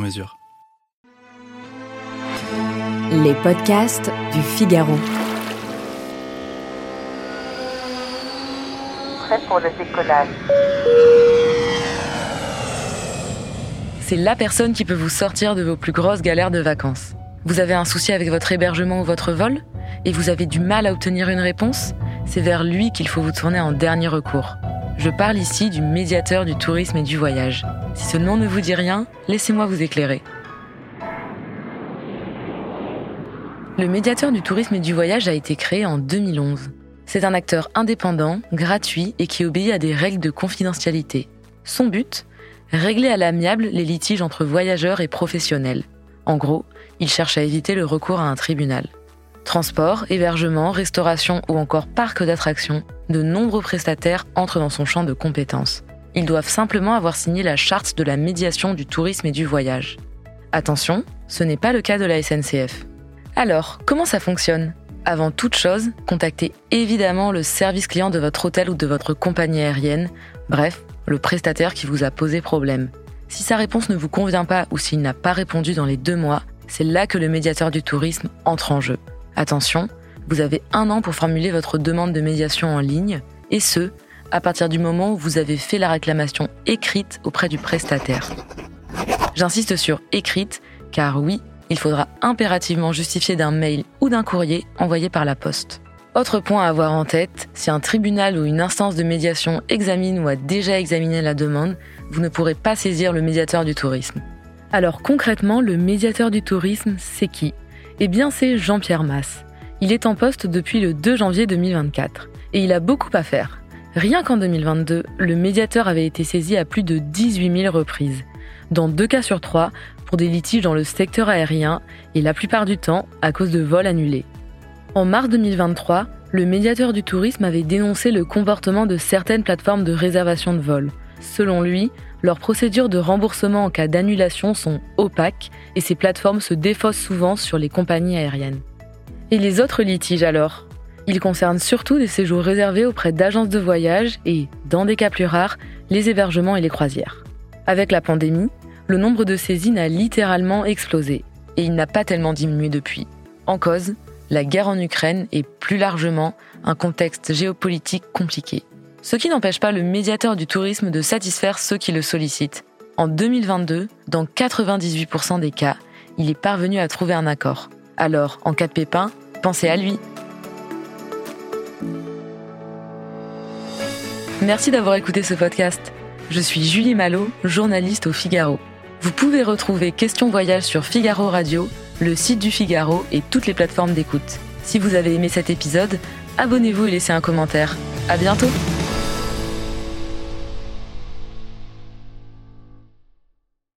mesure. Les podcasts du Figaro. Prêt pour le décollage. C'est la personne qui peut vous sortir de vos plus grosses galères de vacances. Vous avez un souci avec votre hébergement ou votre vol et vous avez du mal à obtenir une réponse C'est vers lui qu'il faut vous tourner en dernier recours. Je parle ici du médiateur du tourisme et du voyage. Si ce nom ne vous dit rien, laissez-moi vous éclairer. Le médiateur du tourisme et du voyage a été créé en 2011. C'est un acteur indépendant, gratuit et qui obéit à des règles de confidentialité. Son but? Régler à l'amiable les litiges entre voyageurs et professionnels. En gros, il cherche à éviter le recours à un tribunal. Transport, hébergement, restauration ou encore parc d'attractions, de nombreux prestataires entrent dans son champ de compétences. Ils doivent simplement avoir signé la charte de la médiation du tourisme et du voyage. Attention, ce n'est pas le cas de la SNCF. Alors, comment ça fonctionne? Avant toute chose, contactez évidemment le service client de votre hôtel ou de votre compagnie aérienne, bref, le prestataire qui vous a posé problème. Si sa réponse ne vous convient pas ou s'il n'a pas répondu dans les deux mois, c'est là que le médiateur du tourisme entre en jeu. Attention, vous avez un an pour formuler votre demande de médiation en ligne, et ce, à partir du moment où vous avez fait la réclamation écrite auprès du prestataire. J'insiste sur écrite, car oui, il faudra impérativement justifier d'un mail ou d'un courrier envoyé par la poste. Autre point à avoir en tête, si un tribunal ou une instance de médiation examine ou a déjà examiné la demande, vous ne pourrez pas saisir le médiateur du tourisme. Alors concrètement, le médiateur du tourisme, c'est qui? Eh bien c'est Jean-Pierre Masse. Il est en poste depuis le 2 janvier 2024 et il a beaucoup à faire. Rien qu'en 2022, le médiateur avait été saisi à plus de 18 000 reprises. Dans deux cas sur trois, pour des litiges dans le secteur aérien et la plupart du temps à cause de vols annulés. En mars 2023, le médiateur du tourisme avait dénoncé le comportement de certaines plateformes de réservation de vols. Selon lui, leurs procédures de remboursement en cas d'annulation sont opaques et ces plateformes se défaussent souvent sur les compagnies aériennes. Et les autres litiges alors? Ils concernent surtout des séjours réservés auprès d'agences de voyage et, dans des cas plus rares, les hébergements et les croisières. Avec la pandémie, le nombre de saisines a littéralement explosé et il n'a pas tellement diminué depuis. En cause, la guerre en Ukraine et plus largement un contexte géopolitique compliqué. Ce qui n'empêche pas le médiateur du tourisme de satisfaire ceux qui le sollicitent. En 2022, dans 98% des cas, il est parvenu à trouver un accord. Alors, en cas de pépin, pensez à lui. Merci d'avoir écouté ce podcast. Je suis Julie Malo, journaliste au Figaro. Vous pouvez retrouver Question Voyage sur Figaro Radio, le site du Figaro et toutes les plateformes d'écoute. Si vous avez aimé cet épisode, abonnez-vous et laissez un commentaire. À bientôt!